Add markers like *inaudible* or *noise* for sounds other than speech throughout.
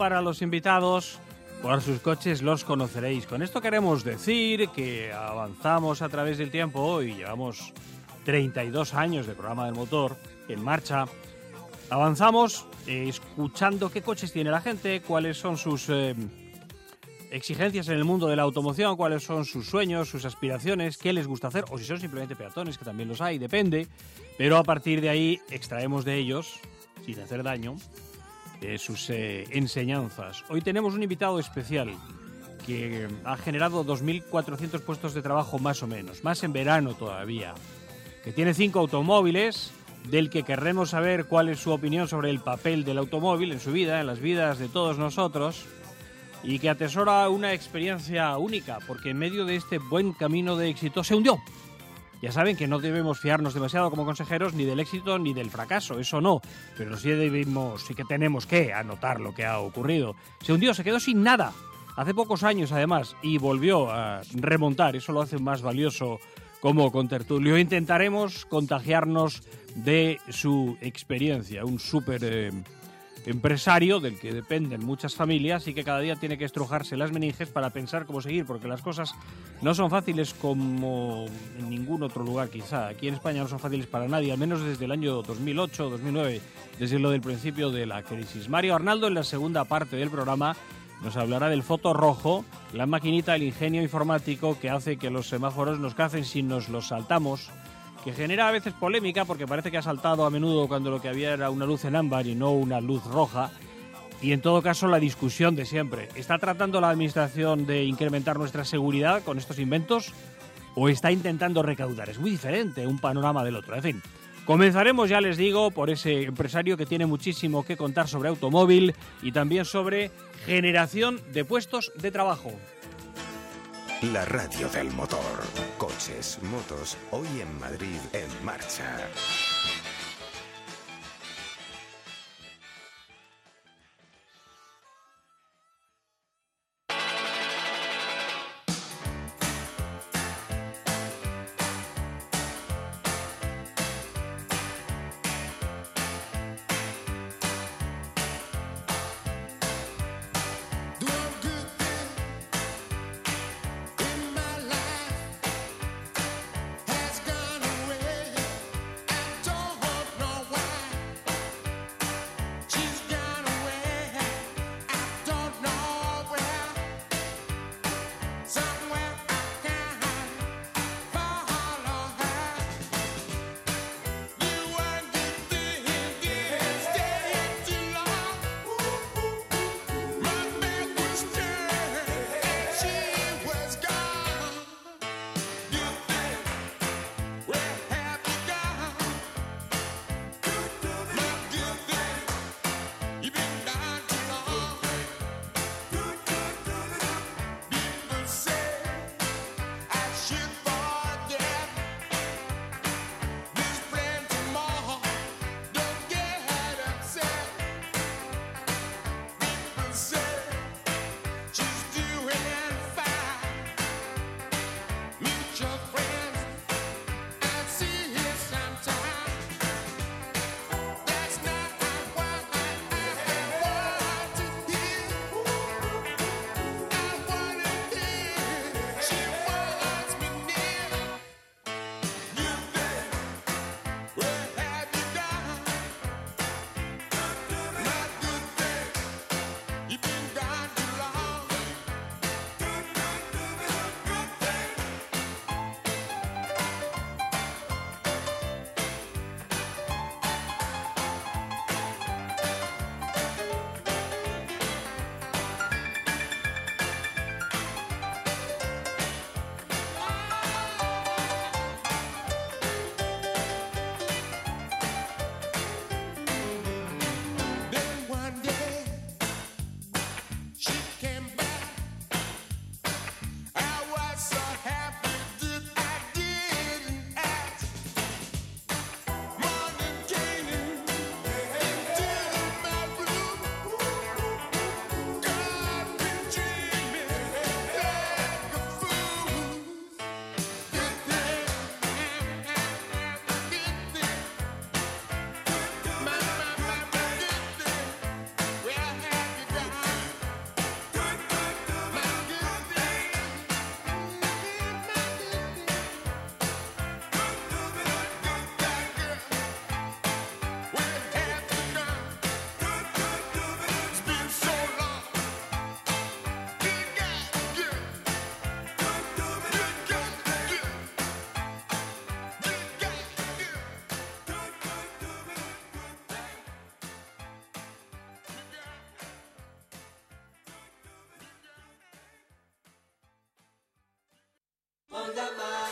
Para los invitados. Por sus coches los conoceréis. Con esto queremos decir que avanzamos a través del tiempo y llevamos 32 años de programa del motor en marcha. Avanzamos eh, escuchando qué coches tiene la gente, cuáles son sus eh, exigencias en el mundo de la automoción, cuáles son sus sueños, sus aspiraciones, qué les gusta hacer, o si son simplemente peatones, que también los hay, depende. Pero a partir de ahí extraemos de ellos, sin hacer daño, sus eh, enseñanzas. Hoy tenemos un invitado especial que ha generado 2.400 puestos de trabajo más o menos, más en verano todavía, que tiene cinco automóviles, del que querremos saber cuál es su opinión sobre el papel del automóvil en su vida, en las vidas de todos nosotros, y que atesora una experiencia única, porque en medio de este buen camino de éxito se hundió ya saben que no debemos fiarnos demasiado como consejeros ni del éxito ni del fracaso, eso no, pero sí debemos, sí que tenemos que anotar lo que ha ocurrido. Se hundió, se quedó sin nada, hace pocos años además, y volvió a remontar, eso lo hace más valioso como contertulio. Intentaremos contagiarnos de su experiencia, un súper... Eh, empresario del que dependen muchas familias y que cada día tiene que estrujarse las meninges para pensar cómo seguir, porque las cosas no son fáciles como en ningún otro lugar quizá. Aquí en España no son fáciles para nadie, al menos desde el año 2008 2009, desde lo del principio de la crisis. Mario Arnaldo en la segunda parte del programa nos hablará del foto rojo, la maquinita, el ingenio informático que hace que los semáforos nos cacen si nos los saltamos que genera a veces polémica porque parece que ha saltado a menudo cuando lo que había era una luz en ámbar y no una luz roja. Y en todo caso la discusión de siempre. ¿Está tratando la Administración de incrementar nuestra seguridad con estos inventos o está intentando recaudar? Es muy diferente un panorama del otro. En fin, comenzaremos, ya les digo, por ese empresario que tiene muchísimo que contar sobre automóvil y también sobre generación de puestos de trabajo. La radio del motor. Coches, motos, hoy en Madrid en marcha.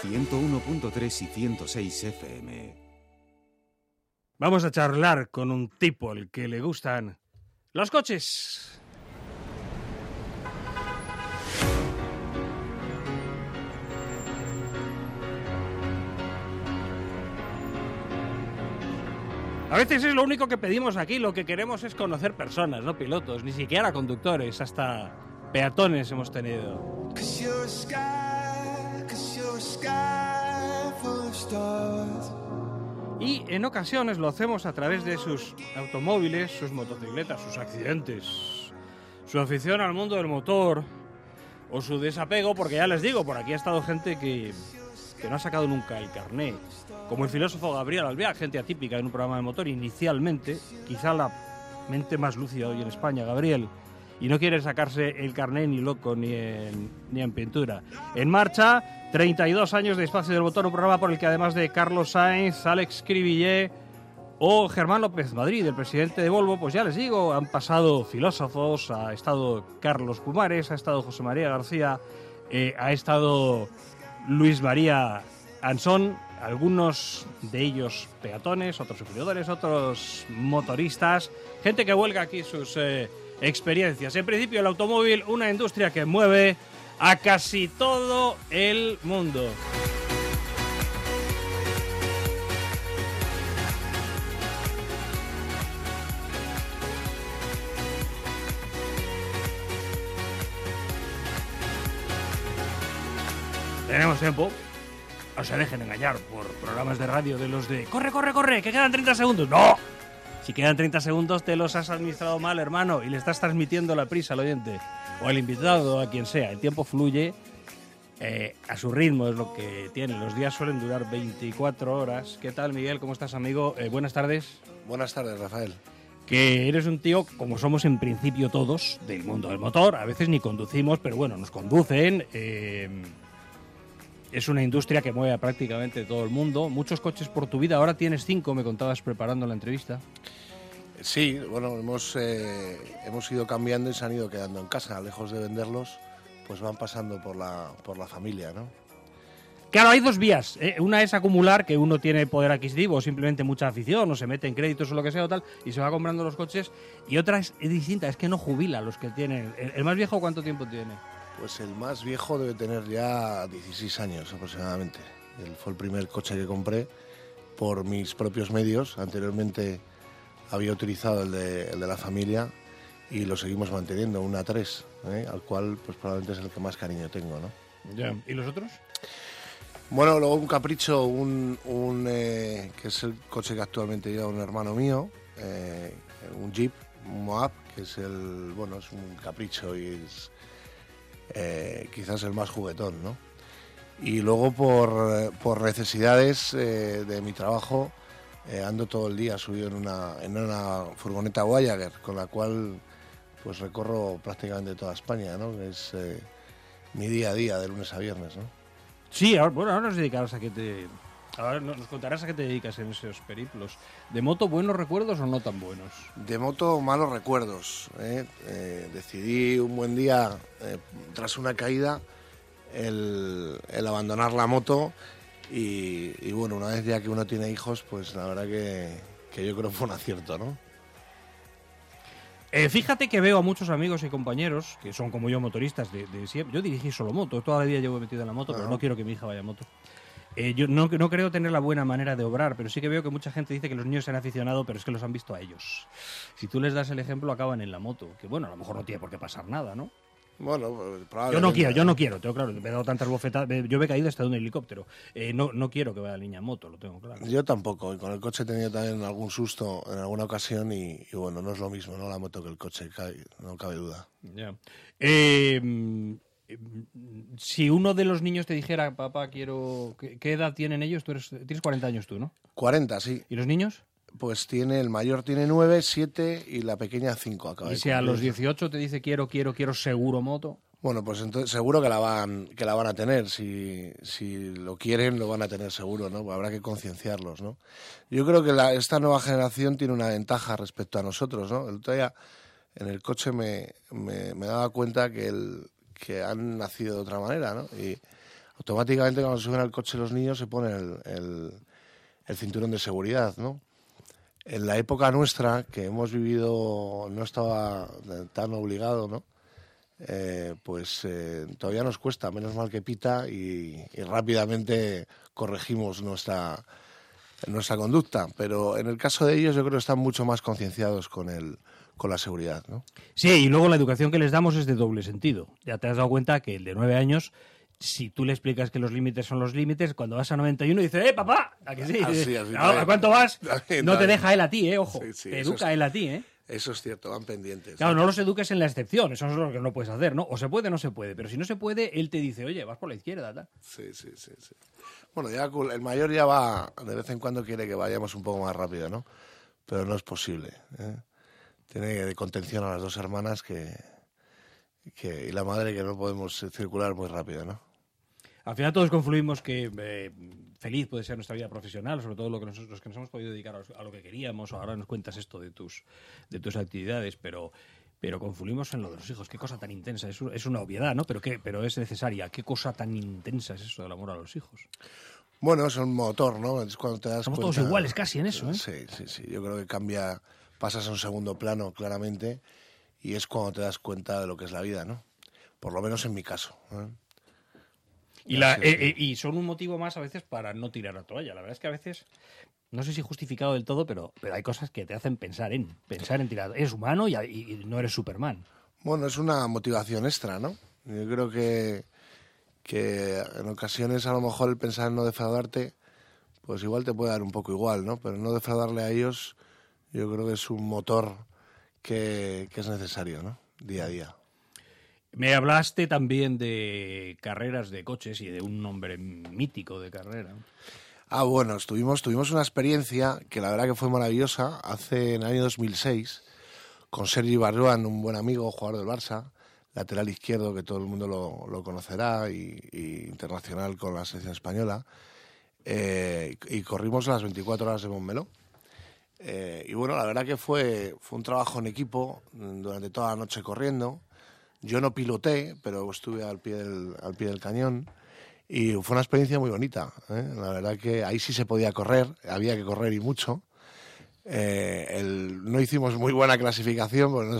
101.3 y 106 FM. Vamos a charlar con un tipo al que le gustan los coches. A veces es lo único que pedimos aquí, lo que queremos es conocer personas, no pilotos, ni siquiera conductores, hasta peatones hemos tenido. Y en ocasiones lo hacemos a través de sus automóviles, sus motocicletas, sus accidentes, su afición al mundo del motor o su desapego, porque ya les digo, por aquí ha estado gente que, que no ha sacado nunca el carné, como el filósofo Gabriel Alvear, gente atípica en un programa de motor inicialmente, quizá la mente más lúcida hoy en España, Gabriel, y no quiere sacarse el carné ni loco ni ni en pintura. En marcha, 32 años de Espacio del Motor, un programa por el que además de Carlos Sainz, Alex Cribillé o Germán López Madrid, el presidente de Volvo, pues ya les digo, han pasado filósofos, ha estado Carlos Pumares, ha estado José María García, eh, ha estado Luis María Ansón, algunos de ellos peatones, otros sufridores, otros motoristas, gente que vuelca aquí sus eh, experiencias. En principio el automóvil, una industria que mueve a casi todo el mundo. Tenemos tiempo. No se dejen engañar por programas de radio de los de corre, corre, corre, que quedan 30 segundos. ¡No! Si quedan 30 segundos te los has administrado mal, hermano, y le estás transmitiendo la prisa al oyente o al invitado, a quien sea. El tiempo fluye eh, a su ritmo, es lo que tiene. Los días suelen durar 24 horas. ¿Qué tal, Miguel? ¿Cómo estás, amigo? Eh, buenas tardes. Buenas tardes, Rafael. Que eres un tío, como somos en principio todos, del mundo del motor. A veces ni conducimos, pero bueno, nos conducen. Eh, es una industria que mueve a prácticamente todo el mundo. Muchos coches por tu vida. Ahora tienes cinco, me contabas preparando la entrevista. Sí, bueno, hemos, eh, hemos ido cambiando y se han ido quedando en casa. Lejos de venderlos, pues van pasando por la, por la familia, ¿no? Claro, hay dos vías. ¿eh? Una es acumular, que uno tiene poder adquisitivo o simplemente mucha afición o se mete en créditos o lo que sea o tal y se va comprando los coches. Y otra es, es distinta, es que no jubila los que tienen. ¿El, el más viejo cuánto tiempo tiene? Pues el más viejo debe tener ya 16 años aproximadamente. Él fue el primer coche que compré por mis propios medios. Anteriormente había utilizado el de, el de la familia y lo seguimos manteniendo, un A3, ¿eh? al cual pues probablemente es el que más cariño tengo, ¿no? Ya. ¿Y los otros? Bueno, luego un capricho, un, un, eh, que es el coche que actualmente lleva un hermano mío, eh, un Jeep, un Moab, que es el, bueno, es un capricho y es eh, quizás el más juguetón, ¿no? Y luego por, por necesidades de mi trabajo eh, ando todo el día subido en una, en una furgoneta Voyager, con la cual pues recorro prácticamente toda España, ¿no? Es eh, mi día a día, de lunes a viernes, ¿no? Sí, ahora, bueno, ahora nos dedicarás a que te. Ahora nos contarás a qué te dedicas en esos periplos. ¿De moto buenos recuerdos o no tan buenos? De moto, malos recuerdos. ¿eh? Eh, decidí un buen día, eh, tras una caída, el, el abandonar la moto y, y, bueno, una vez ya que uno tiene hijos, pues la verdad que, que yo creo que fue un acierto, ¿no? Eh, fíjate que veo a muchos amigos y compañeros que son como yo motoristas de, de siempre. Yo dirigí solo moto, toda la vida llevo metido en la moto, pero no quiero que mi hija vaya a moto. Eh, yo no, no creo tener la buena manera de obrar, pero sí que veo que mucha gente dice que los niños se han aficionado, pero es que los han visto a ellos. Si tú les das el ejemplo, acaban en la moto. Que bueno, a lo mejor no tiene por qué pasar nada, ¿no? Bueno, pues, Yo probablemente. no quiero, yo no quiero, tengo claro, me he dado tantas bofetadas, yo me he caído hasta de un helicóptero. Eh, no, no quiero que vaya la niña en moto, lo tengo claro. Yo tampoco, y con el coche he tenido también algún susto en alguna ocasión y, y bueno, no es lo mismo, ¿no? La moto que el coche, no cabe duda. Ya. Eh, mm, mm, si uno de los niños te dijera, papá, quiero. ¿Qué, qué edad tienen ellos? Tú eres, tienes 40 años tú, ¿no? 40, sí. ¿Y los niños? Pues tiene, el mayor tiene 9, 7 y la pequeña 5 acaba Y si a los 18 te dice, quiero, quiero, quiero seguro moto. Bueno, pues entonces seguro que la van, que la van a tener. Si, si lo quieren, lo van a tener seguro, ¿no? Habrá que concienciarlos, ¿no? Yo creo que la- esta nueva generación tiene una ventaja respecto a nosotros, ¿no? El otro día en el coche me, me, me daba cuenta que, el, que han nacido de otra manera, ¿no? Y automáticamente cuando suben al coche los niños se pone el, el, cinturón de seguridad, ¿no? En la época nuestra, que hemos vivido, no estaba tan obligado, ¿no? Eh, pues eh, todavía nos cuesta, menos mal que pita y, rápidamente corregimos nuestra, nuestra conducta. Pero en el caso de ellos yo creo que están mucho más concienciados con el, con la seguridad. ¿no? Sí, y luego la educación que les damos es de doble sentido. Ya te has dado cuenta que el de nueve años si tú le explicas que los límites son los límites, cuando vas a 91 dice, ¡eh, papá! ¿A que sí? ¿A cuánto vas? *laughs* no te deja él a ti, ¿eh? Ojo, te educa él a ti, ¿eh? Eso es cierto, van pendientes. Claro, no los eduques en la excepción, eso es lo que no puedes hacer, ¿no? O se puede o no se puede, pero si no se puede, él te dice, oye, vas por la izquierda, tal. Sí, sí, sí, sí. Bueno, ya el mayor ya va, de vez en cuando quiere que vayamos un poco más rápido, ¿no? Pero no es posible. ¿eh? Tiene de contención a las dos hermanas que, que, y la madre que no podemos circular muy rápido, ¿no? Al final todos confluimos que eh, feliz puede ser nuestra vida profesional, sobre todo lo que los que nos hemos podido dedicar a, lo que queríamos. Ahora nos cuentas esto de tus, de tus actividades, pero, pero confluimos en lo de los hijos. Qué cosa tan intensa. Es, es una obviedad, ¿no? Pero, qué, pero es necesaria. Qué cosa tan intensa es eso del amor a los hijos. Bueno, es un motor, ¿no? Es cuando te das Somos todos iguales casi en eso, ¿eh? Sí, sí, sí. Yo creo que cambia, pasas a un segundo plano claramente y es cuando te das cuenta de lo que es la vida, ¿no? Por lo menos en mi caso. ¿eh? Y, eh, eh, y son un motivo más a veces para no tirar la toalla. La verdad es que a veces, no sé si justificado del todo, pero, pero hay cosas que te hacen pensar en, pensar en tirar. Eres humano y, no eres Superman. Bueno, es una motivación extra, ¿no? Yo creo que, que en ocasiones a lo mejor el pensar en no defraudarte, pues igual te puede dar un poco igual, ¿no? Pero no defraudarle a ellos, yo creo que es un motor que, que es necesario, ¿no? Día a día. Me hablaste también de carreras de coches y de un nombre mítico de carrera. Ah, bueno, tuvimos, tuvimos una experiencia que la verdad que fue maravillosa hace en el año 2006 con Sergi Barroan, un buen amigo, jugador del Barça, lateral izquierdo que todo el mundo lo, conocerá y, internacional con la selección española. Eh, y corrimos las 24 horas de Montmeló. Eh, y bueno, la verdad que fue, fue un trabajo en equipo durante toda la noche corriendo. Yo no piloté, pero estuve al pie del, al pie del cañón y fue una experiencia muy bonita. ¿eh? La verdad que ahí sí se podía correr, había que correr y mucho. Eh, no hicimos muy buena clasificación, porque no,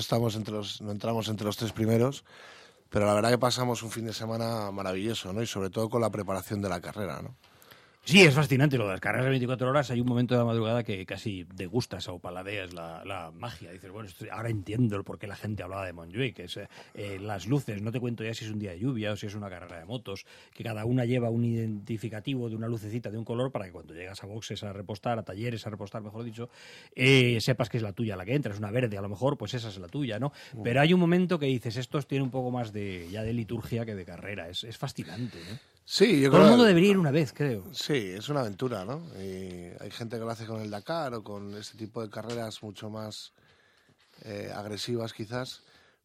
no entramos entre los tres primeros, pero la verdad que pasamos un fin de semana maravilloso, ¿no? Y sobre todo con la preparación de la carrera, ¿no? Sí, es fascinante lo de las carreras de 24 horas. Hay un momento de la madrugada que casi degustas o paladeas la, la magia. Dices, bueno, ahora entiendo por qué la gente hablaba de Montjuic. Es, eh, las luces, no te cuento ya si es un día de lluvia o si es una carrera de motos, que cada una lleva un identificativo de una lucecita de un color para que cuando llegas a boxes a repostar, a talleres a repostar, mejor dicho, eh, sepas que es la tuya la que entra. Es una verde, a lo mejor, pues esa es la tuya, ¿no? Pero hay un momento que dices, estos tienen un poco más de ya de liturgia que de carrera. Es, es fascinante, ¿no? Sí, yo Todo el mundo debería ir una vez, creo. Sí, es una aventura, ¿no? Y hay gente que lo hace con el Dakar o con este tipo de carreras mucho más eh, agresivas quizás,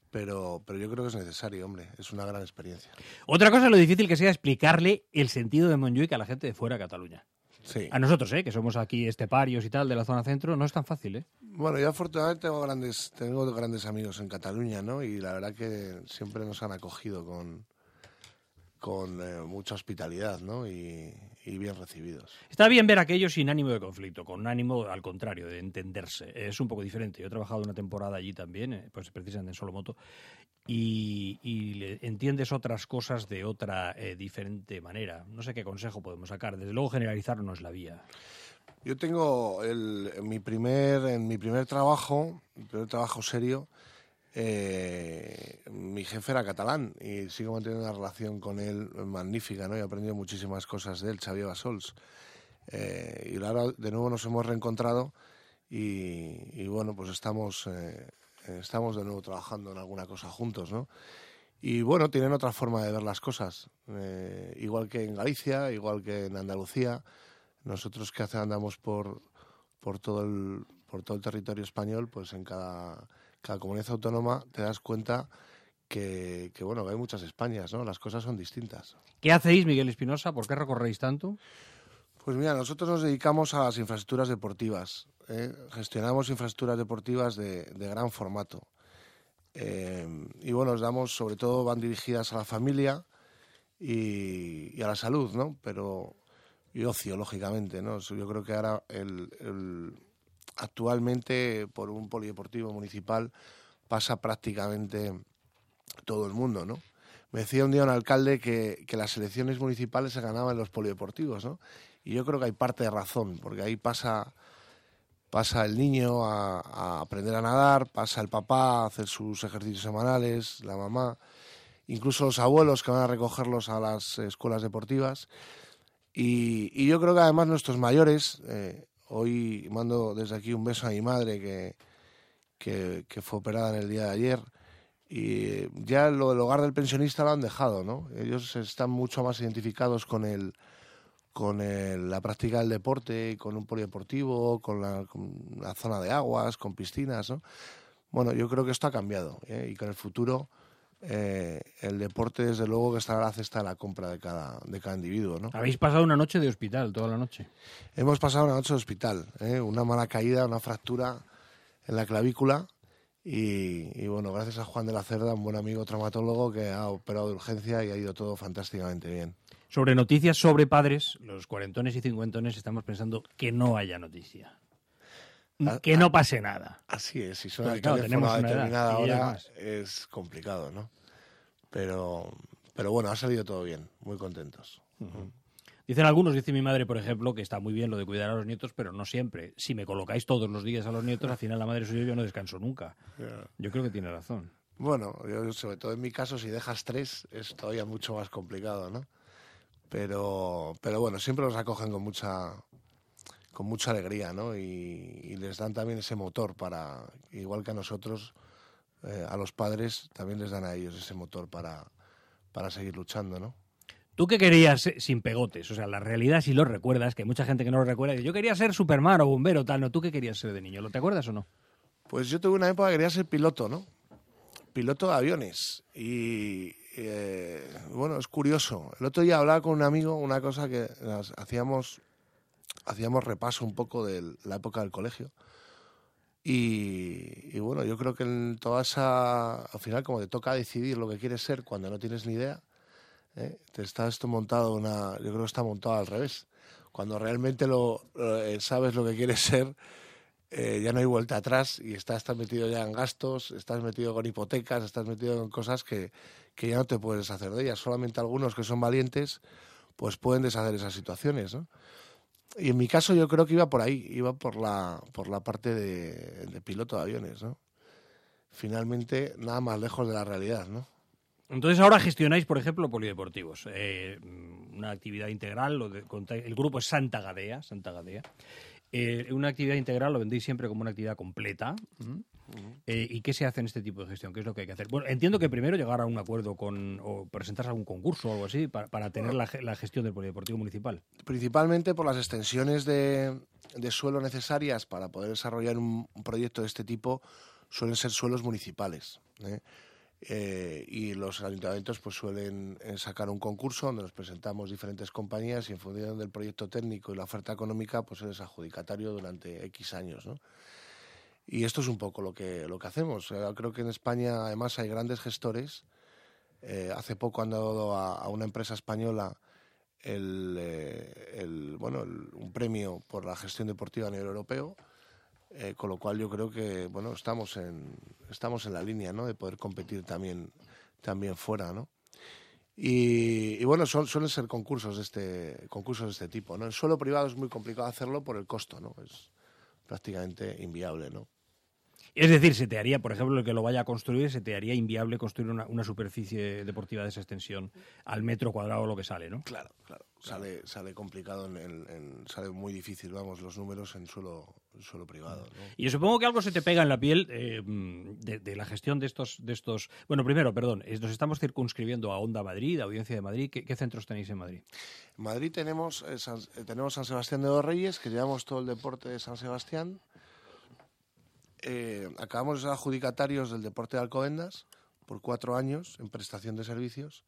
pero, pero yo creo que es necesario, hombre, es una gran experiencia. Otra cosa es lo difícil que sea explicarle el sentido de Montjuic a la gente de fuera de Cataluña. Sí. A nosotros, ¿eh? que somos aquí esteparios y tal, de la zona centro, no es tan fácil. ¿eh? Bueno, yo afortunadamente tengo grandes, tengo grandes amigos en Cataluña, ¿no? Y la verdad que siempre nos han acogido con, con eh, mucha hospitalidad ¿no? y, bien recibidos. Está bien ver aquello sin ánimo de conflicto, con ánimo al contrario, de entenderse. Es un poco diferente. Yo he trabajado una temporada allí también, eh, pues precisamente en Solomoto, y, y entiendes otras cosas de otra eh, diferente manera. No sé qué consejo podemos sacar. Desde luego generalizar no es la vía. Yo tengo el, mi primer, en mi primer trabajo, mi primer trabajo serio, eh, mi jefe era catalán y sigo manteniendo una relación con él magnífica, ¿no? he aprendido muchísimas cosas de él, Xavier Basols. Eh, y ahora de nuevo nos hemos reencontrado y, bueno, pues estamos, eh, estamos de nuevo trabajando en alguna cosa juntos, ¿no? Y bueno, tienen otra forma de ver las cosas, eh, igual que en Galicia, igual que en Andalucía. Nosotros que hace andamos por, por, todo el, por todo el territorio español, pues en cada cada comunidad autónoma te das cuenta que, bueno, hay muchas Españas, ¿no? Las cosas son distintas. ¿Qué hacéis, Miguel Espinosa? ¿Por qué recorréis tanto? Pues mira, nosotros nos dedicamos a las infraestructuras deportivas. ¿eh? Gestionamos infraestructuras deportivas de, gran formato. Eh, y bueno, nos damos, sobre todo, van dirigidas a la familia y, a la salud, ¿no? Pero y ocio, lógicamente, ¿no? Yo creo que ahora el, actualmente por un polideportivo municipal pasa prácticamente todo el mundo, ¿no? Me decía un día un alcalde que, que las elecciones municipales se ganaban en los polideportivos, ¿no? Y yo creo que hay parte de razón, porque ahí pasa pasa el niño a, aprender a nadar, pasa el papá a hacer sus ejercicios semanales, la mamá, incluso los abuelos que van a recogerlos a las escuelas deportivas. Y, yo creo que además nuestros mayores, eh, hoy mando desde aquí un beso a mi madre que, que, fue operada en el día de ayer, y ya lo del hogar del pensionista lo han dejado, ¿no? Ellos están mucho más identificados con el con la práctica del deporte, con un polideportivo, con la, zona de aguas, con piscinas. ¿no? Bueno, yo creo que esto ha cambiado ¿eh? y que en el futuro eh, el deporte, desde luego, que estará a la cesta de la compra de cada, de cada individuo. ¿no? Habéis pasado una noche de hospital, toda la noche. Hemos pasado una noche de hospital, ¿eh? una mala caída, una fractura en la clavícula. Y, y, bueno, gracias a Juan de la Cerda, un buen amigo traumatólogo que ha operado de urgencia y ha ido todo fantásticamente bien. Sobre noticias sobre padres, los cuarentones y cincuentones estamos pensando que no haya noticia. Ah, que no ah, pase nada. Así es, si suena el teléfono determinada ahora es complicado, ¿no? Pero, pero bueno, ha salido todo bien, muy contentos. Dicen algunos, dice mi madre, por ejemplo, que está muy bien lo de cuidar a los nietos, pero no siempre. Si me colocáis todos los días a los nietos, al final la madre suya yo no descanso nunca. Yo creo que tiene razón. Bueno, yo, sobre todo en mi caso, si dejas tres, es todavía mucho más complicado, ¿no? pero, pero bueno, siempre los acogen con mucha, con mucha alegría, ¿no? Y, les dan también ese motor para, igual que a nosotros, eh, a los padres, también les dan a ellos ese motor para, para seguir luchando, ¿no? ¿Tú qué querías sin pegotes? O sea, la realidad, si lo recuerdas, que hay mucha gente que no lo recuerda, yo quería ser Superman o bombero, tal, ¿no? ¿Tú qué querías ser de niño? ¿Lo te acuerdas o no? Pues yo tuve una época que quería ser piloto, ¿no? Piloto de aviones. Y, eh, bueno, es curioso. El otro día hablaba con un amigo una cosa que hacíamos, hacíamos repaso un poco de la época del colegio. Y, bueno, yo creo que en toda esa, al final como te toca decidir lo que quieres ser cuando no tienes ni idea, ¿eh? te está esto montado una, yo creo que está montado al revés. Cuando realmente lo, eh, sabes lo que quieres ser, ya no hay vuelta atrás y estás, metido ya en gastos, estás metido con hipotecas, estás metido en cosas que, que ya no te puedes deshacer de ellas. Solamente algunos que son valientes pues pueden deshacer esas situaciones, ¿no? Y en mi caso yo creo que iba por ahí, iba por la, por la parte de, piloto de aviones, ¿no? Finalmente, nada más lejos de la realidad, ¿no? Entonces ahora gestionáis, por ejemplo, polideportivos, eh, una actividad integral, el grupo es Santa Gadea, Santa Gadea. Eh, una actividad integral lo vendéis siempre como una actividad completa. Eh, ¿Y qué se hace en este tipo de gestión? ¿Qué es lo que hay que hacer? Bueno, entiendo que primero llegar a un acuerdo con o presentarse a un concurso o algo así para, tener la, gestión del polideportivo municipal. Principalmente por las extensiones de, suelo necesarias para poder desarrollar un, proyecto de este tipo suelen ser suelos municipales. ¿eh? Eh, y los ayuntamientos pues suelen sacar un concurso donde nos presentamos diferentes compañías y en función del proyecto técnico y la oferta económica pues eres adjudicatario durante X años. ¿no? Y esto es un poco lo que, lo que hacemos. creo que en España además hay grandes gestores. Eh, hace poco han dado a, una empresa española el, eh, bueno, un premio por la gestión deportiva a nivel europeo, eh, con lo cual yo creo que bueno, estamos, en, estamos en la línea ¿no? de poder competir también, también fuera. ¿no? Y, bueno, suelen ser concursos de este, concursos de este tipo. ¿no? En suelo privado es muy complicado hacerlo por el costo, ¿no? es prácticamente inviable. ¿no? Es decir, se te haría, por ejemplo, el que lo vaya a construir, se te haría inviable construir una, superficie deportiva de esa extensión al metro cuadrado lo que sale, ¿no? Claro, claro. Sale, sale complicado, en, sale muy difícil, vamos, los números en suelo, suelo privado. Y yo supongo que algo se te pega en la piel eh, de, la gestión de estos, de estos... Bueno, primero, perdón, nos estamos circunscribiendo a Onda Madrid, a Audiencia de Madrid. ¿Qué, centros tenéis en Madrid? En Madrid tenemos, eh, San, eh, tenemos San Sebastián de los Reyes, que llevamos todo el deporte de San Sebastián eh, acabamos de ser adjudicatarios del deporte de Alcobendas por cuatro años en prestación de servicios.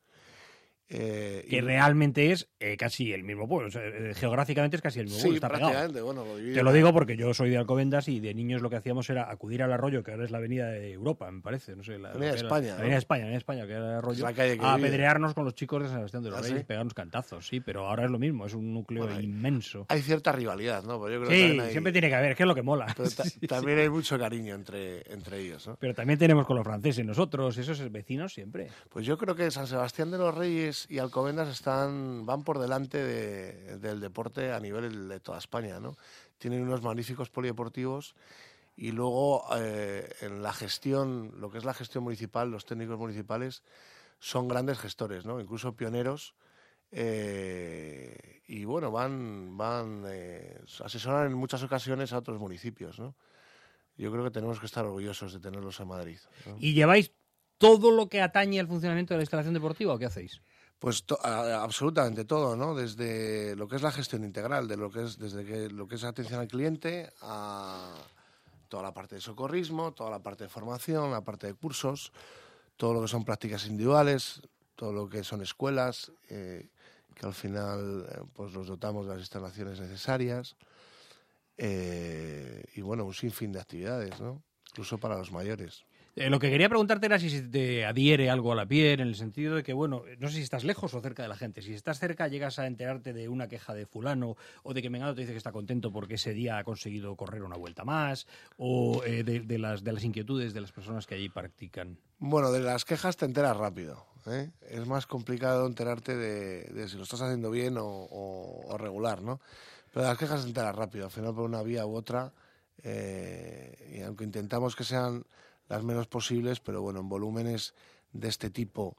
Eh, que y- realmente es eh, casi el mismo pueblo. o sea, eh, geográficamente es casi el mismo sí, pueblo. Está pegado. prácticamente, bueno, lo Te lo digo porque yo soy de Alcobendas y de niños lo que hacíamos era acudir al arroyo, que ahora es la avenida de Europa, me parece. No sé, la, Avenida de España, avenida de España, avenida España, que era el arroyo. la calle que a apedrearnos con los chicos de San Sebastián de los ¿Ah, Reyes sí? pegarnos cantazos, sí, pero ahora es lo mismo, es un núcleo Bueno, inmenso. Hay cierta rivalidad, ¿no? Pero yo creo que Sí, hay- siempre tiene que haber, que es lo que mola. pero ta- *laughs* Sí, sí. también hay mucho cariño entre, entre ellos, ¿no? Pero también tenemos con los franceses nosotros, esos vecinos siempre. Pues yo creo que San Sebastián de los Reyes y Alcobendas están van por delante de- del deporte a nivel de toda España, ¿no? Tienen unos magníficos polideportivos y luego eh, en la gestión, lo que es la gestión municipal, los técnicos municipales son grandes gestores, ¿no? Incluso pioneros. eh, y bueno, van, van eh, asesoran en muchas ocasiones a otros municipios, ¿no? Yo creo que tenemos que estar orgullosos de tenerlos en Madrid. ¿no? ¿Y lleváis todo lo que atañe al funcionamiento de la instalación deportiva o qué hacéis? Pues to- a- absolutamente todo, ¿no? Desde lo que es la gestión integral, de lo que es desde que lo que es atención al cliente a toda la parte de socorrismo, toda la parte de formación, la parte de cursos, todo lo que son prácticas individuales, todo lo que son escuelas, eh, que al final eh, pues los dotamos de las instalaciones necesarias eh, y bueno un sinfín de actividades, ¿no? Incluso para los mayores. Eh, lo que quería preguntarte era si se te adhiere algo a la piel, en el sentido de que, bueno, no sé si estás lejos o cerca de la gente. Si estás cerca, llegas a enterarte de una queja de fulano o de que Mengano te dice que está contento porque ese día ha conseguido correr una vuelta más o eh, de, las, de las inquietudes de las personas que allí practican. Bueno, de las quejas te enteras rápido. ¿eh? Es más complicado enterarte de, si lo estás haciendo bien o, regular, ¿no? Pero de las quejas te enteras rápido, al final por una vía u otra. eh, y aunque intentamos que sean las menos posibles, pero bueno, en volúmenes de este tipo,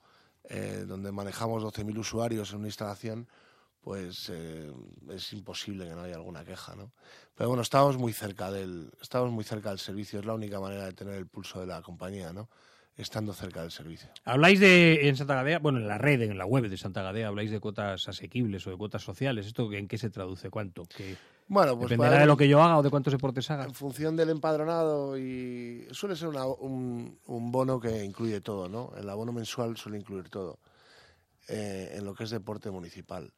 eh, donde manejamos 12.000 usuarios en una instalación, pues eh, es imposible que no haya alguna queja, ¿no? Pero bueno, estamos muy cerca del, estamos muy cerca del servicio, es la única manera de tener el pulso de la compañía, ¿no? Estando cerca del servicio. Habláis de, en Santa Gadea, bueno, en la red, en la web de Santa Gadea, habláis de cuotas asequibles o de cuotas sociales. ¿Esto en qué se traduce? ¿Cuánto? ¿Qué- Bueno, pues ¿Dependerá de lo que yo haga o de cuántos deportes haga? En función del empadronado y suele ser una- un, un bono que incluye todo, ¿no? El abono mensual suele incluir todo eh, en lo que es deporte municipal.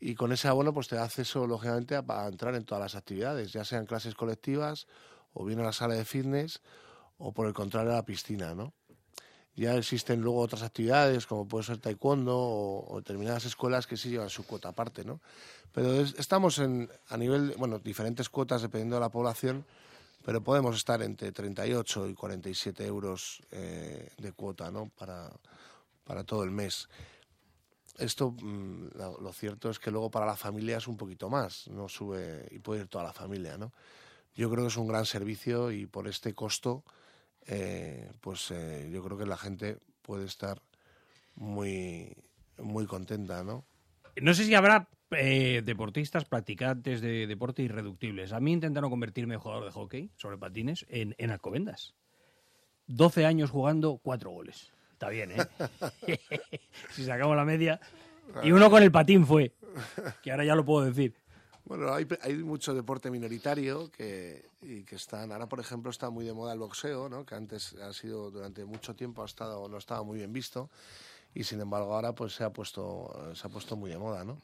Y con ese abono pues te da acceso, lógicamente, a, a entrar en todas las actividades, ya sean clases colectivas o bien a la sala de fitness o por el contrario a la piscina, ¿no? Ya existen luego otras actividades como puede ser taekwondo o, o determinadas escuelas que sí llevan su cuota aparte, ¿no? Pero es- estamos en, a nivel, bueno, diferentes cuotas dependiendo de la población, pero podemos estar entre 38 y 47 euros eh, de cuota, ¿no? Para, para todo el mes. Esto, mm, lo, cierto es que luego para la familia es un poquito más, no sube y puede ir toda la familia, ¿no? Yo creo que es un gran servicio y por este costo, eh, pues eh, yo creo que la gente puede estar muy, muy contenta, ¿no? No sé si habrá eh, deportistas, practicantes de deporte irreductibles. A mí intentaron convertirme en jugador de hockey sobre patines en, en Alcobendas. 12 años jugando, 4 goles. Está bien, ¿eh? *laughs* si sacamos la media. Y uno con el patín fue, que ahora ya lo puedo decir. Bueno, hay, hay mucho deporte minoritario que, y que están, ahora por ejemplo está muy de moda el boxeo, ¿no? que antes ha sido durante mucho tiempo ha estado, no estaba muy bien visto y sin embargo ahora pues se ha puesto, se ha puesto muy de moda, ¿no?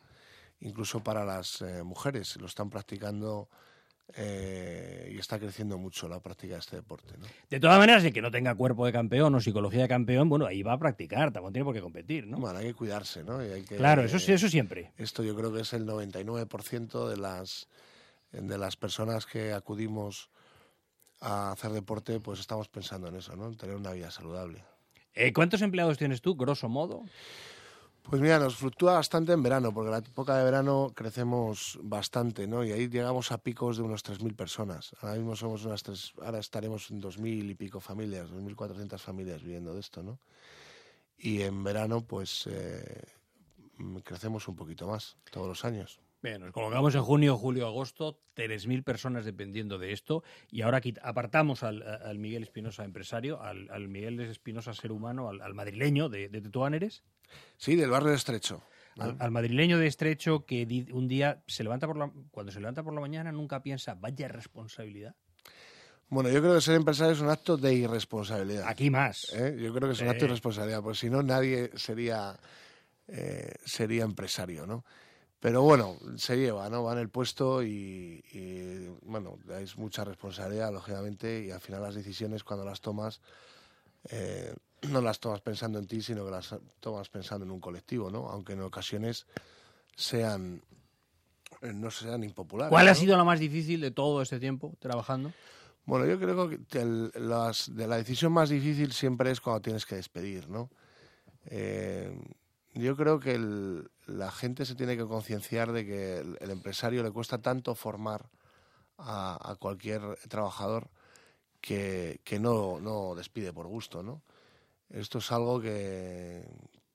Incluso para las eh, mujeres lo están practicando eh, y está creciendo mucho la práctica de este deporte, ¿no? De todas maneras, el que no tenga cuerpo de campeón o psicología de campeón, bueno, ahí va a practicar, tampoco tiene por qué competir, ¿no? Bueno, hay que cuidarse, ¿no? Y hay que, claro, eso eso siempre. Esto yo creo que es el 99% de las, de las personas que acudimos a hacer deporte, pues estamos pensando en eso, ¿no? En tener una vida saludable. Eh, ¿Cuántos empleados tienes tú, grosso modo? Pues mira, nos fluctúa bastante en verano, porque la época de verano crecemos bastante, ¿no? Y ahí llegamos a picos de unos 3.000 personas. Ahora mismo somos unas tres, ahora estaremos en 2.000 y pico familias, 2.400 familias viviendo de esto, ¿no? Y en verano, pues eh, crecemos un poquito más todos los años. Bien, nos colocamos en junio, julio, agosto, 3.000 personas dependiendo de esto. Y ahora apartamos al, Miguel Espinosa empresario, al, al Miguel Espinosa ser humano, al, al madrileño de, de Tetuán eres, Sí, del barrio de Estrecho. al, al madrileño de Estrecho que di- un día se levanta por la, cuando se levanta por la mañana nunca piensa, vaya responsabilidad. Bueno, yo creo que ser empresario es un acto de irresponsabilidad. Aquí más. ¿eh? Yo creo que es un acto de irresponsabilidad, porque si no nadie sería eh, sería empresario, ¿no? Pero bueno, se lleva, ¿no? Va en el puesto y, y, bueno, es mucha responsabilidad, lógicamente, y al final las decisiones cuando las tomas eh, no las tomas pensando en ti, sino que las tomas pensando en un colectivo, ¿no? Aunque en ocasiones sean eh, no sean impopulares. ¿Cuál ¿no? ha sido la más difícil de todo este tiempo trabajando? Bueno, yo creo que el- las- de la decisión más difícil siempre es cuando tienes que despedir, ¿no? Eh, yo creo que el- la gente se tiene que concienciar de que el, el empresario le cuesta tanto formar a, a cualquier trabajador que, que no, no despide por gusto, ¿no? Esto es algo que,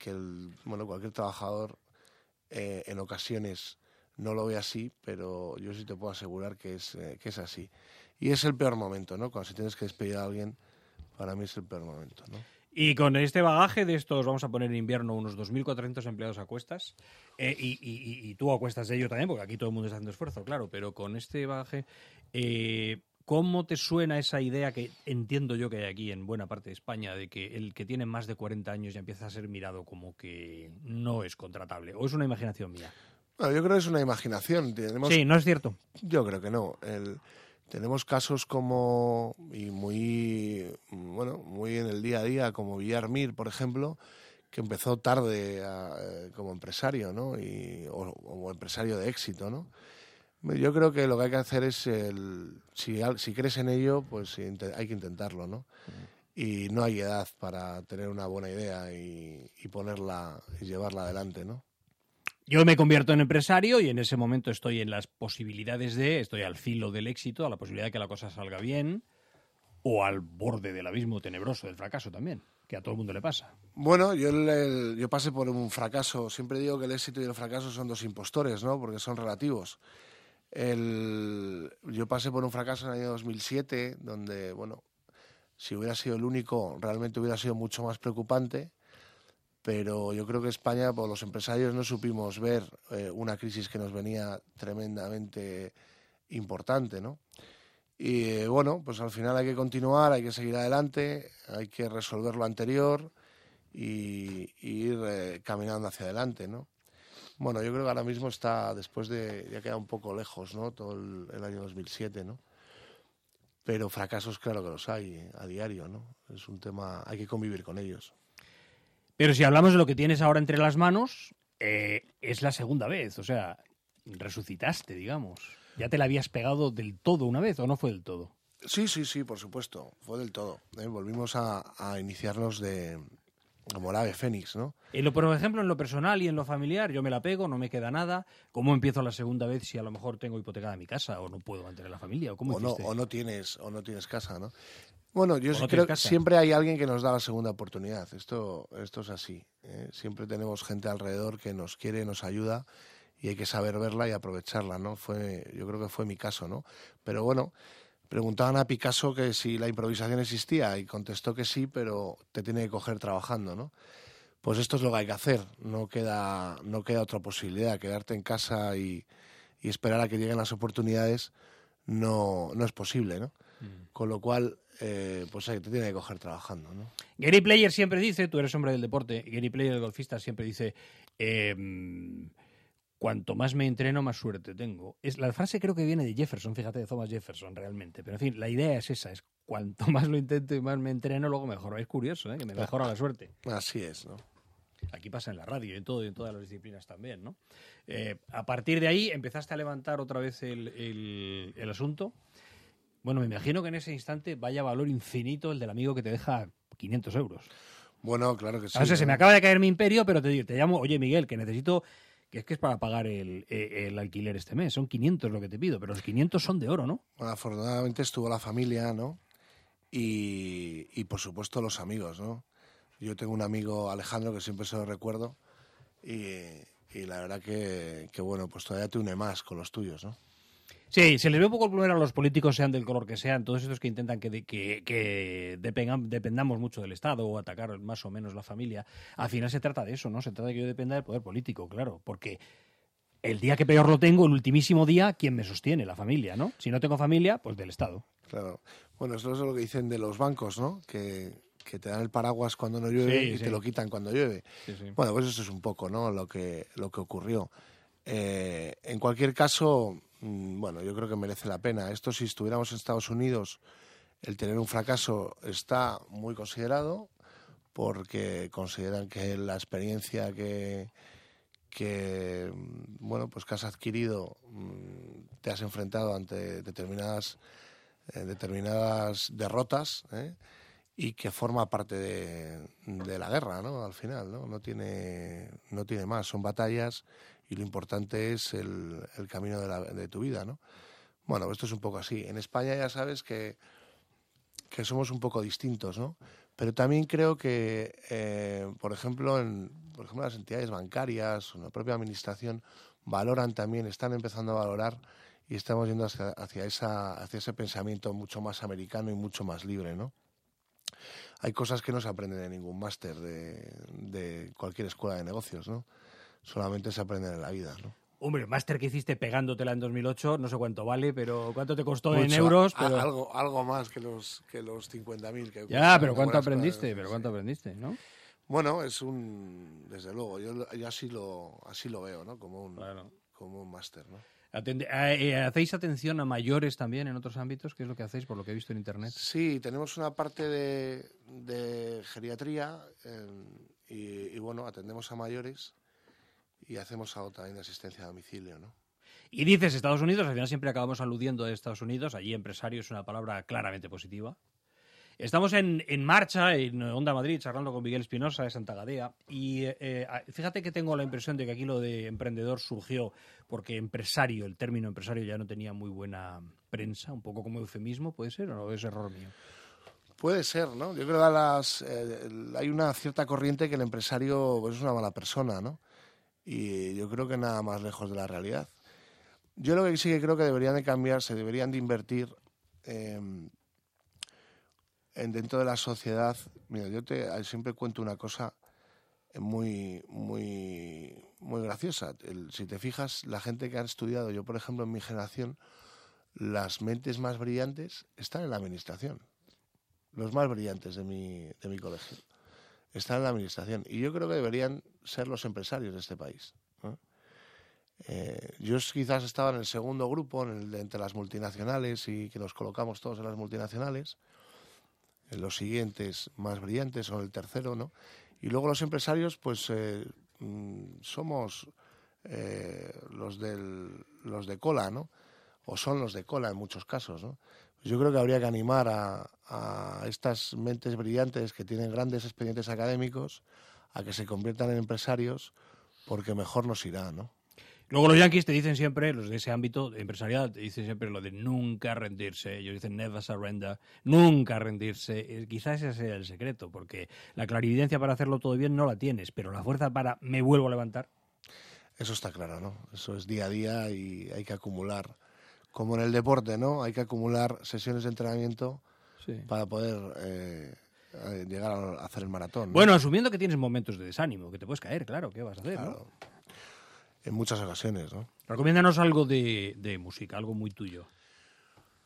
el- bueno, cualquier trabajador eh, en ocasiones no lo ve así, pero yo sí te puedo asegurar que es, eh, que es así. Y es el peor momento, ¿no? Cuando si tienes que despedir a alguien, para mí es el peor momento, ¿no? Y con este bagaje de estos, vamos a poner en invierno unos 2.400 empleados a cuestas, eh, y, y- y- tú a cuestas de ello también, porque aquí todo el mundo está haciendo esfuerzo, claro, pero con este bagaje, ¿cómo te suena esa idea que entiendo yo que hay aquí en buena parte de España, de que el que tiene más de 40 años ya empieza a ser mirado como que no es contratable? ¿O es una imaginación mía? Bueno, yo creo que es una imaginación. Tenemos, Sí, no es cierto. Yo creo que no. El- tenemos casos como, y muy, bueno, muy en el día a día, como Villarmir, por ejemplo, que empezó tarde a- eh, como empresario, ¿no? Y, o como empresario de éxito, ¿no? Yo creo que lo que hay que hacer es, el, si, si crees en ello, pues hay que intentarlo, ¿no? Y no hay edad para tener una buena idea y, y ponerla y llevarla adelante, ¿no? Yo me convierto en empresario y en ese momento estoy en las posibilidades de, estoy al filo del éxito, a la posibilidad de que la cosa salga bien, o al borde del abismo tenebroso del fracaso también, que a todo el mundo le pasa. Bueno, yo, el- yo pasé por un fracaso. Siempre digo que el éxito y el fracaso son dos impostores, ¿no? Porque son relativos. Yo pasé por un fracaso en el año 2007, donde, bueno, si hubiera sido el único, realmente hubiera sido mucho más preocupante. Pero yo creo que España, por los empresarios, no supimos ver eh, una crisis que nos venía tremendamente importante, ¿no? Y eh, bueno, pues al final hay que continuar, hay que seguir adelante, hay que resolver lo anterior y, y ir eh, caminando hacia adelante, ¿no? Bueno, yo creo que ahora mismo está, después de, ya queda un poco lejos, ¿no? Todo el, el año 2007, ¿no? Pero fracasos, claro que los hay a diario, ¿no? Es un tema, hay que convivir con ellos. Pero si hablamos de lo que tienes ahora entre las manos, eh, es la segunda vez, o sea, resucitaste, digamos. ¿Ya te la habías pegado del todo una vez o no fue del todo? Sí, sí, sí, por supuesto, fue del todo. ¿eh? Volvimos a, a iniciarnos de, como el ave fénix, ¿no? En lo, por ejemplo, en lo personal y en lo familiar, yo me la pego, no me queda nada. ¿Cómo empiezo la segunda vez si a lo mejor tengo hipotecada mi casa o no puedo mantener la familia? ¿O cómo o no, o no tienes o no tienes casa, ¿no? Bueno, yo no creo que siempre hay alguien que nos da la segunda oportunidad. Esto, esto es así. ¿eh? Siempre tenemos gente alrededor que nos quiere, nos ayuda y hay que saber verla y aprovecharla, ¿no? Fue, yo creo que fue mi caso, ¿no? Pero bueno, preguntaban a Picasso que si la improvisación existía y contestó que sí, pero te tiene que coger trabajando, ¿no? Pues esto es lo que hay que hacer. No queda, no queda otra posibilidad. Quedarte en casa y, y esperar a que lleguen las oportunidades no, no es posible, ¿no? Con lo cual, eh, pues te tiene que coger trabajando, ¿no? Gary Player siempre dice, tú eres hombre del deporte, Gary Player, el golfista, siempre dice, em, cuanto más me entreno, más suerte tengo. Es, la frase creo que viene de Jefferson, fíjate, de Thomas Jefferson realmente. Pero en fin, la idea es esa, es cuanto *laughs* más lo intento y más me entreno, luego mejoro. Es curioso, ¿eh? que me mejora la suerte. Así es, ¿no? Aquí pasa en la radio y en todo y en todas las disciplinas también, ¿no? Eh, a partir de ahí empezaste a levantar otra vez el, el- el asunto. Bueno, me imagino que en ese instante vaya valor infinito el del amigo que te deja 500 euros. Bueno, claro que sí. o sea, se ¿no? me acaba de caer mi imperio, pero te, digo- te llamo, oye Miguel, que necesito, que es que es para pagar el, eh, el alquiler este mes. Son 500 lo que te pido, pero los 500 son de oro, ¿no? Bueno, afortunadamente estuvo la familia, ¿no? Y, y por supuesto los amigos, ¿no? Yo tengo un amigo, Alejandro, que siempre se lo recuerdo. Y, y la verdad que, que, bueno, pues todavía te une más con los tuyos, ¿no? Sí, se les ve un poco el plumero a los políticos, sean del color que sean, todos estos que intentan que, de- que, que dependamos mucho del Estado o atacar más o menos la familia. Al final se trata de eso, ¿no? Se trata de que yo dependa del poder político, claro, porque el día que peor lo tengo, el ultimísimo día, ¿quién me sostiene? La familia, ¿no? Si no tengo familia, pues del Estado. Claro. Bueno, eso es lo que dicen de los bancos, ¿no? Que, que te dan el paraguas cuando no llueve Sí, y sí. te lo quitan cuando llueve. Sí. Bueno, pues eso es un poco ¿no? lo, que, lo que ocurrió. Eh, en cualquier caso, bueno, yo creo que merece la pena. Esto si estuviéramos en Estados Unidos, el tener un fracaso está muy considerado porque consideran que la experiencia que, que mm, bueno, pues que has adquirido, mm, te has enfrentado ante determinadas, eh, determinadas derrotas, ¿eh? Y que forma parte de, la guerra, ¿no? Al final, ¿no? No tiene, no tiene más, son batallas y lo importante es el, camino de, la- de tu vida, ¿no? Bueno, esto es un poco así. En España ya sabes que, que somos un poco distintos, ¿no? Pero también creo que, eh, por ejemplo, en por ejemplo, las entidades bancarias la propia administración valoran también, están empezando a valorar y estamos yendo hacia, hacia, esa, hacia ese pensamiento mucho más americano y mucho más libre, ¿no? Hay cosas que no se aprenden en ningún máster de, de cualquier escuela de negocios, ¿no? Solamente se aprenden en la vida, ¿no? Hombre, el máster que hiciste pegándotela en 2008, no sé cuánto vale, pero cuánto te costó en euros. a- Pero... algo, algo más que los, que los 50.000 que Ya, pero ¿cuánto escuela aprendiste? Pero sí. ¿cuánto aprendiste, no? Bueno, es un, desde luego, yo, yo así lo así lo veo, ¿no? Como un, Claro. como un máster, ¿no? Atende- eh, ¿Hacéis atención a mayores también en otros ámbitos? ¿Qué es lo que hacéis por lo que he visto en internet? Sí, tenemos una parte de, de geriatría eh, y, y, bueno, atendemos a mayores y hacemos algo también de asistencia a domicilio, ¿no? Y dices Estados Unidos, al final siempre acabamos aludiendo a Estados Unidos, allí empresario es una palabra claramente positiva. Estamos en, en marcha en Onda Madrid charlando con Miguel Espinosa de Santa Gadea y eh, fíjate que tengo la impresión de que aquí lo de emprendedor surgió porque empresario, el término empresario ya no tenía muy buena prensa, un poco como eufemismo, ¿puede ser o? Es error mío. Puede ser, ¿no? Yo creo que eh, hay una cierta corriente que el empresario pues, es una mala persona, ¿no? Y yo creo que nada más lejos de la realidad. Yo lo que sí que creo que deberían de cambiar, se deberían de invertir en dentro de la sociedad. Mira, yo te siempre cuento una cosa muy, muy, muy graciosa. Si te fijas, la gente que ha estudiado, yo por ejemplo en mi generación, las mentes más brillantes están en la administración los más brillantes de mi, de mi colegio. Están en la administración. Y yo creo que deberían ser los empresarios de este país. Eh, yo quizás estaba en el segundo grupo, entre las multinacionales, y que nos colocamos todos en las multinacionales. Los siguientes más brillantes son el tercero, ¿no? Y luego los empresarios, pues eh, mm, somos eh, los, del, los de cola, ¿no? O son los de cola en muchos casos, ¿no? Yo creo que habría que animar a, a estas mentes brillantes que tienen grandes expedientes académicos a que se conviertan en empresarios porque mejor nos irá, ¿no? Luego los yankees te dicen siempre, los de ese ámbito empresarial, te dicen siempre lo de nunca rendirse. Ellos dicen never surrender, nunca rendirse. Eh, Quizás ese sea el secreto, porque la clarividencia para hacerlo todo bien no la tienes, pero la fuerza para me vuelvo a levantar. Eso está claro, ¿no? Eso es día a día y hay que acumular. Como en el deporte, ¿no? Hay que acumular sesiones de entrenamiento Sí. para poder eh, llegar a hacer el maratón. ¿no? Bueno, asumiendo que tienes momentos de desánimo, que te puedes caer, claro, ¿qué vas a hacer? no? En muchas ocasiones, ¿no? Recomiéndanos algo de, de música, algo muy tuyo.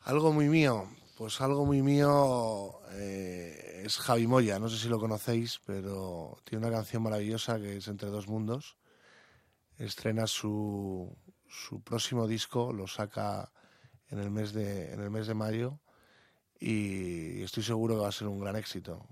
Algo muy mío, pues algo muy mío eh, es Javi Moya, no sé si lo conocéis, pero tiene una canción maravillosa que es Entre dos mundos. Estrena su, su próximo disco, lo saca en el mes de, en el mes de mayo y estoy seguro que va a ser un gran éxito.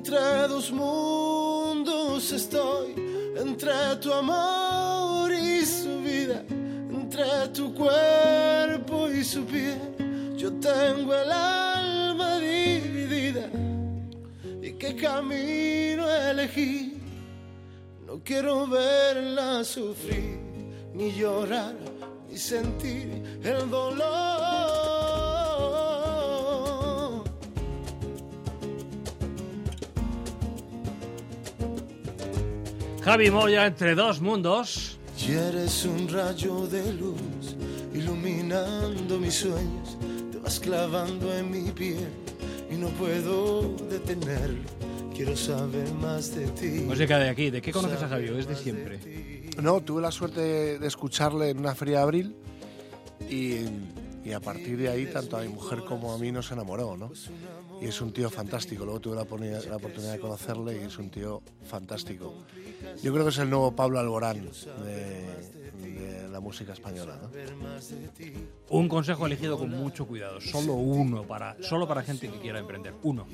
Entre dos mundos estoy, entre tu amor y su vida, entre tu cuerpo y su piel. Yo tengo el alma dividida y qué camino elegí. No quiero verla sufrir, ni llorar, ni sentir el dolor. Javi Moya, entre dos mundos. Y eres un rayo de luz iluminando mis sueños. Te vas clavando en mi piel y no puedo detenerlo. quiero saber más de ti. Música de aquí. ¿De qué conoces a Javier? Es de siempre. No, tuve la suerte de escucharle en una feria de abril y, y a partir de ahí tanto a mi mujer como a mí nos enamoró, ¿no? Y es un tío fantástico. Luego tuve la, oportunidad- la oportunidad de conocerle y es un tío fantástico. Yo creo que es el nuevo Pablo Alborán de, de la música española, ¿no? Un consejo elegido con mucho cuidado. Solo uno para, solo para gente que quiera emprender. Uno.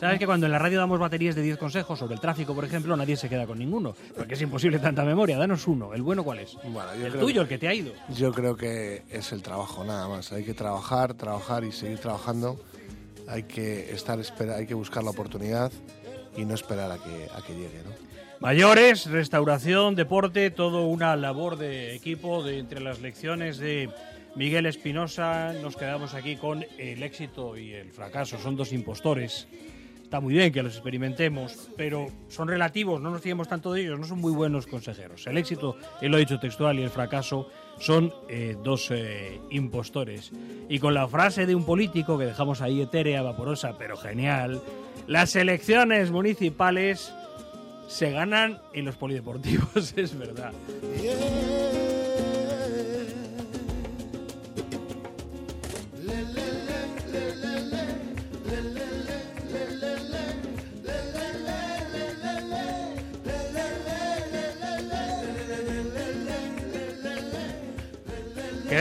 ¿Sabes que cuando en la radio damos baterías de 10 consejos sobre el tráfico, por ejemplo, nadie se queda con ninguno? Porque es imposible tanta memoria. Danos uno. ¿El bueno cuál es? Bueno, el tuyo, el que te ha ido. Yo creo que es el trabajo, nada más. Hay que trabajar, trabajar y seguir trabajando. Hay que estar, hay que buscar la oportunidad y no esperar a que, a que llegue, ¿no? Mayores, restauración, deporte, todo una labor de equipo de entre las lecciones de Miguel Espinosa. Nos quedamos aquí con el éxito y el fracaso. Son dos impostores. Está muy bien que los experimentemos, pero son relativos, no nos fiemos tanto de ellos, no son muy buenos consejeros. El éxito, él lo ha dicho textual, y el fracaso son eh, dos eh, impostores. Y con la frase de un político que dejamos ahí etérea, vaporosa, pero genial, las elecciones municipales se ganan en los polideportivos, *laughs* es verdad.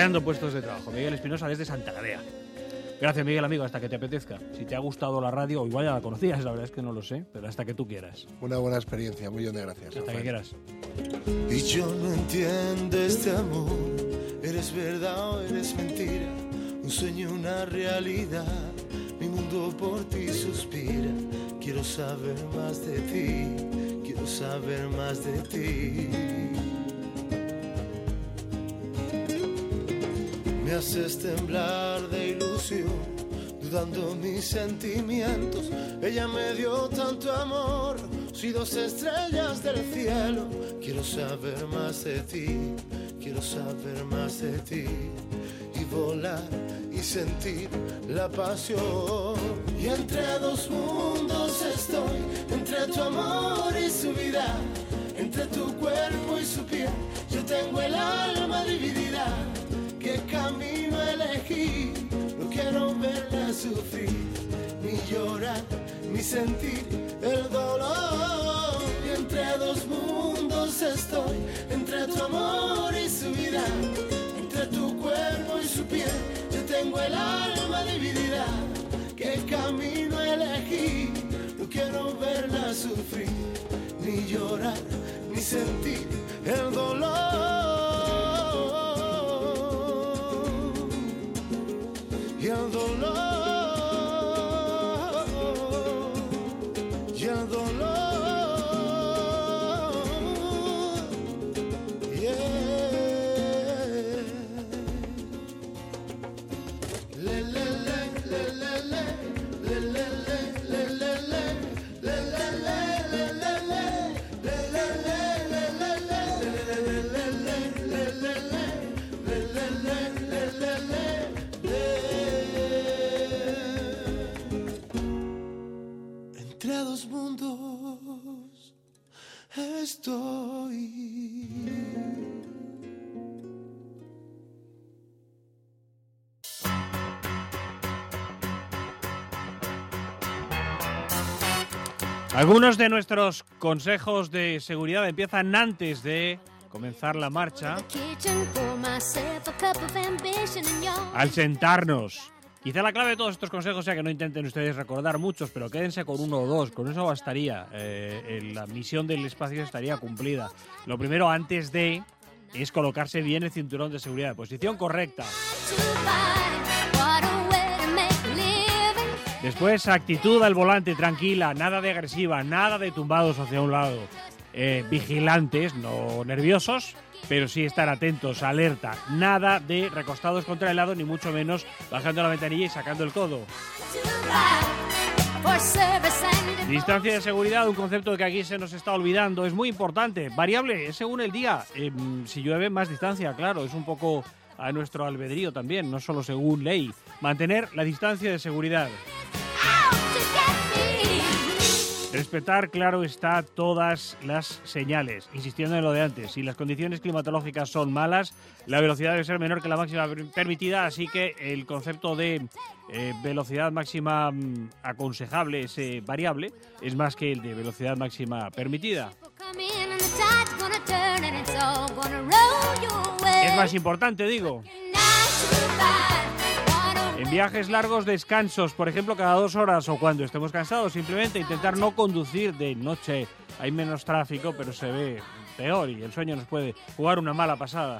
Creando puestos de trabajo. Miguel Espinosa desde Santa Gadea. Gracias, Miguel, amigo, hasta que te apetezca. Si te ha gustado la radio, o igual ya la conocías, la verdad es que no lo sé, pero hasta que tú quieras. Una buena experiencia, un millón de gracias. Hasta que quieras. Y yo no entiendo este amor. Eres verdad o eres mentira. Un sueño, una realidad. Mi mundo por ti suspira. Quiero saber más de ti. Quiero saber más de ti. Me haces temblar de ilusión, dudando mis sentimientos. Ella me dio tanto amor, si dos estrellas del cielo. Quiero saber más de ti, quiero saber más de ti. Y volar y sentir la pasión. Y entre dos mundos estoy, entre tu amor y su vida. Entre tu cuerpo y su piel, yo tengo el alma dividida camino elegí. No quiero verla sufrir, ni llorar, ni sentir el dolor. Y entre dos mundos estoy, entre tu amor y su vida, entre tu cuerpo y su piel. Yo tengo el alma dividida. ¿Qué camino elegí? No quiero verla sufrir, ni llorar, ni sentir el dolor. although love estoy. Algunos de nuestros consejos de seguridad empiezan antes de comenzar la marcha, al sentarnos. Quizá la clave de todos estos consejos sea que no intenten ustedes recordar muchos, pero quédense con uno o dos, con eso bastaría. Eh, la misión del espacio estaría cumplida. Lo primero, antes de, es colocarse bien el cinturón de seguridad, posición correcta. Después, actitud al volante, tranquila, nada de agresiva, nada de tumbados hacia un lado. Eh, vigilantes, no nerviosos, pero sí estar atentos, alerta. Nada de recostados contra el lado, ni mucho menos bajando la ventanilla y sacando el codo. Distancia de seguridad, un concepto que aquí se nos está olvidando, es muy importante. Variable, es según el día. Eh, si llueve, más distancia, claro, es un poco a nuestro albedrío también, no solo según ley. Mantener la distancia de seguridad. Respetar, claro está, todas las señales, insistiendo en lo de antes. Si las condiciones climatológicas son malas, la velocidad debe ser menor que la máxima permitida, así que el concepto de eh, velocidad máxima mm, aconsejable, ese variable, es más que el de velocidad máxima permitida. Es más importante, digo. En viajes largos, descansos, por ejemplo, cada dos horas o cuando estemos cansados, simplemente intentar no conducir de noche. Hay menos tráfico, pero se ve peor y el sueño nos puede jugar una mala pasada.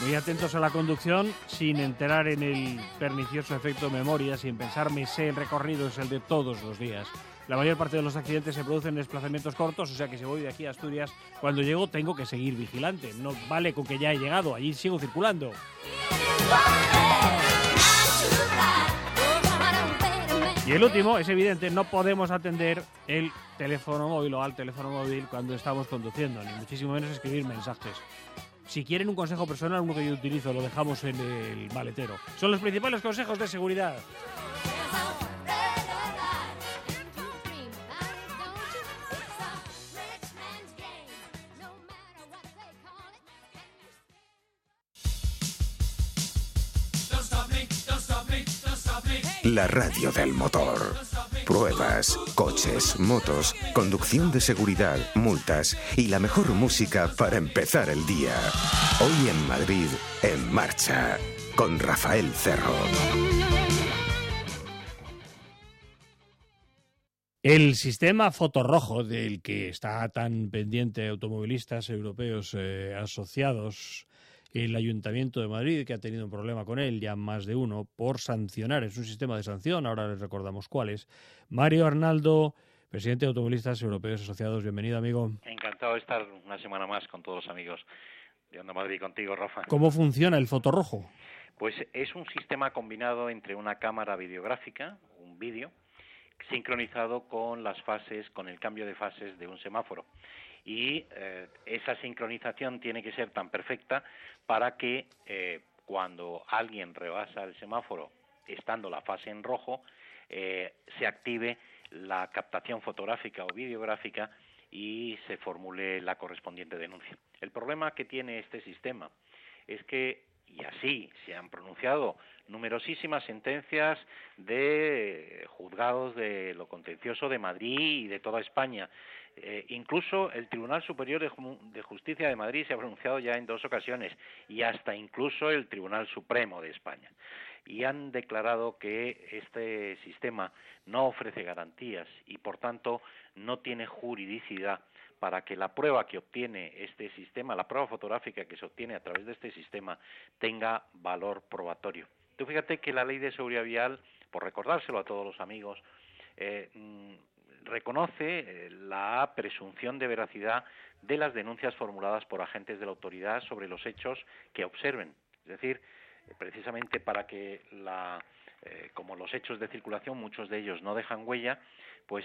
Muy atentos a la conducción, sin enterar en el pernicioso efecto memoria, sin pensar me sé el recorrido es el de todos los días. La mayor parte de los accidentes se producen en desplazamientos cortos, o sea que si voy de aquí a Asturias, cuando llego tengo que seguir vigilante. No vale con que ya he llegado, allí sigo circulando. Y el último, es evidente, no podemos atender el teléfono móvil o al teléfono móvil cuando estamos conduciendo, ni muchísimo menos escribir mensajes. Si quieren un consejo personal, uno que yo utilizo, lo dejamos en el maletero. Son los principales consejos de seguridad. La radio del motor. Pruebas, coches, motos, conducción de seguridad, multas y la mejor música para empezar el día. Hoy en Madrid, en marcha, con Rafael Cerro. El sistema fotorrojo del que está tan pendiente automovilistas europeos eh, asociados el Ayuntamiento de Madrid, que ha tenido un problema con él, ya más de uno, por sancionar. Es un sistema de sanción, ahora les recordamos cuáles. Mario Arnaldo, presidente de Automovilistas Europeos Asociados, bienvenido, amigo. Encantado de estar una semana más con todos los amigos de Onda Madrid contigo, Rafa. ¿Cómo funciona el fotorrojo? Pues es un sistema combinado entre una cámara videográfica, un vídeo, sincronizado con las fases, con el cambio de fases de un semáforo y eh, esa sincronización tiene que ser tan perfecta para que eh, cuando alguien rebasa el semáforo estando la fase en rojo eh, se active la captación fotográfica o videográfica y se formule la correspondiente denuncia. El problema que tiene este sistema es que, y así se han pronunciado numerosísimas sentencias de juzgados de lo contencioso de Madrid y de toda España, eh, incluso el Tribunal Superior de, Justicia de Madrid se ha pronunciado ya en dos ocasiones y hasta incluso el Tribunal Supremo de España. Y han declarado que este sistema no ofrece garantías y, por tanto, no tiene juridicidad para que la prueba que obtiene este sistema, la prueba fotográfica que se obtiene a través de este sistema, tenga valor probatorio. Tú fíjate que la ley de seguridad vial, por recordárselo a todos los amigos, eh, mm, reconoce eh, la presunción de veracidad de las denuncias formuladas por agentes de la autoridad sobre los hechos que observen. Es decir, eh, precisamente para que la, eh, como los hechos de circulación, muchos de ellos no dejan huella, pues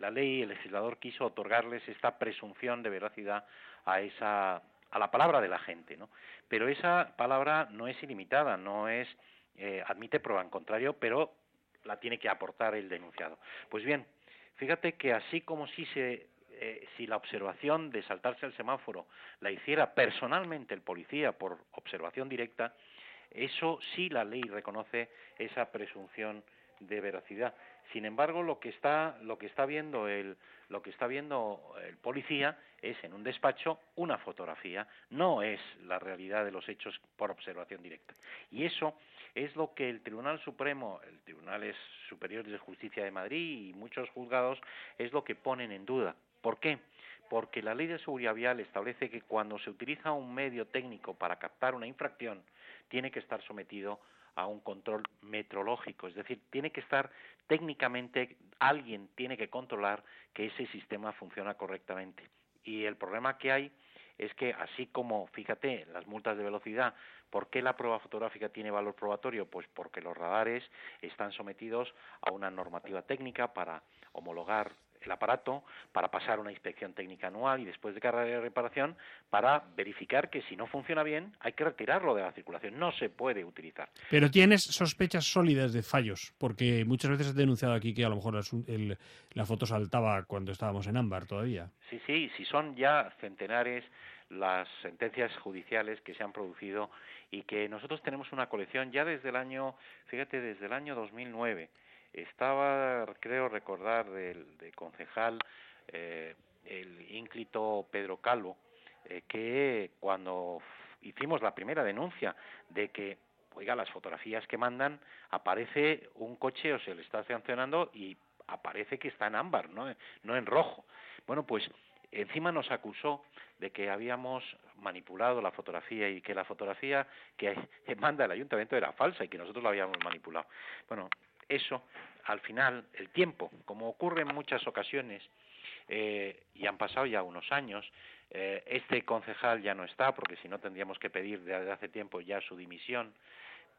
la ley, el legislador quiso otorgarles esta presunción de veracidad a esa a la palabra de la gente, ¿no? Pero esa palabra no es ilimitada, no es admite prueba en contrario, pero la tiene que aportar el denunciado. Pues bien, Fíjate que así como si se eh, si la observación de saltarse el semáforo la hiciera personalmente el policía por observación directa, eso sí la ley reconoce esa presunción de veracidad. Sin embargo, lo que está lo que está viendo el lo que está viendo el policía es en un despacho una fotografía, no es la realidad de los hechos por observación directa. Y eso es lo que el Tribunal Supremo, el Tribunal Superior de Justicia de Madrid y muchos juzgados es lo que ponen en duda. ¿Por qué? Porque la ley de seguridad vial establece que cuando se utiliza un medio técnico para captar una infracción, tiene que estar sometido a un control metrológico, es decir, tiene que estar técnicamente, alguien tiene que controlar que ese sistema funciona correctamente. Y el problema que hay es que así como, fíjate, las multas de velocidad, ¿por qué la prueba fotográfica tiene valor probatorio? Pues porque los radares están sometidos a una normativa técnica para homologar el aparato para pasar una inspección técnica anual y después de cada reparación para verificar que si no funciona bien hay que retirarlo de la circulación, no se puede utilizar. Pero tienes sospechas sólidas de fallos, porque muchas veces has denunciado aquí que a lo mejor la foto saltaba cuando estábamos en ámbar todavía. Sí, sí, si son ya centenares las sentencias judiciales que se han producido y que nosotros tenemos una colección ya desde el año, fíjate, desde el año 2009 estaba, creo recordar, del, concejal eh, el ínclito Pedro Calvo, eh, que cuando hicimos la primera denuncia de que, oiga, las fotografías que mandan, aparece un coche o se le está sancionando y aparece que está en ámbar, no, no en rojo. Bueno, pues encima nos acusó de que habíamos manipulado la fotografía y que la fotografía que *laughs* manda el ayuntamiento era falsa y que nosotros la habíamos manipulado. Bueno, eso, al final, el tiempo, como ocurre en muchas ocasiones, eh, y han pasado ya unos años, eh, este concejal ya no está, porque si no tendríamos que pedir desde hace tiempo ya su dimisión,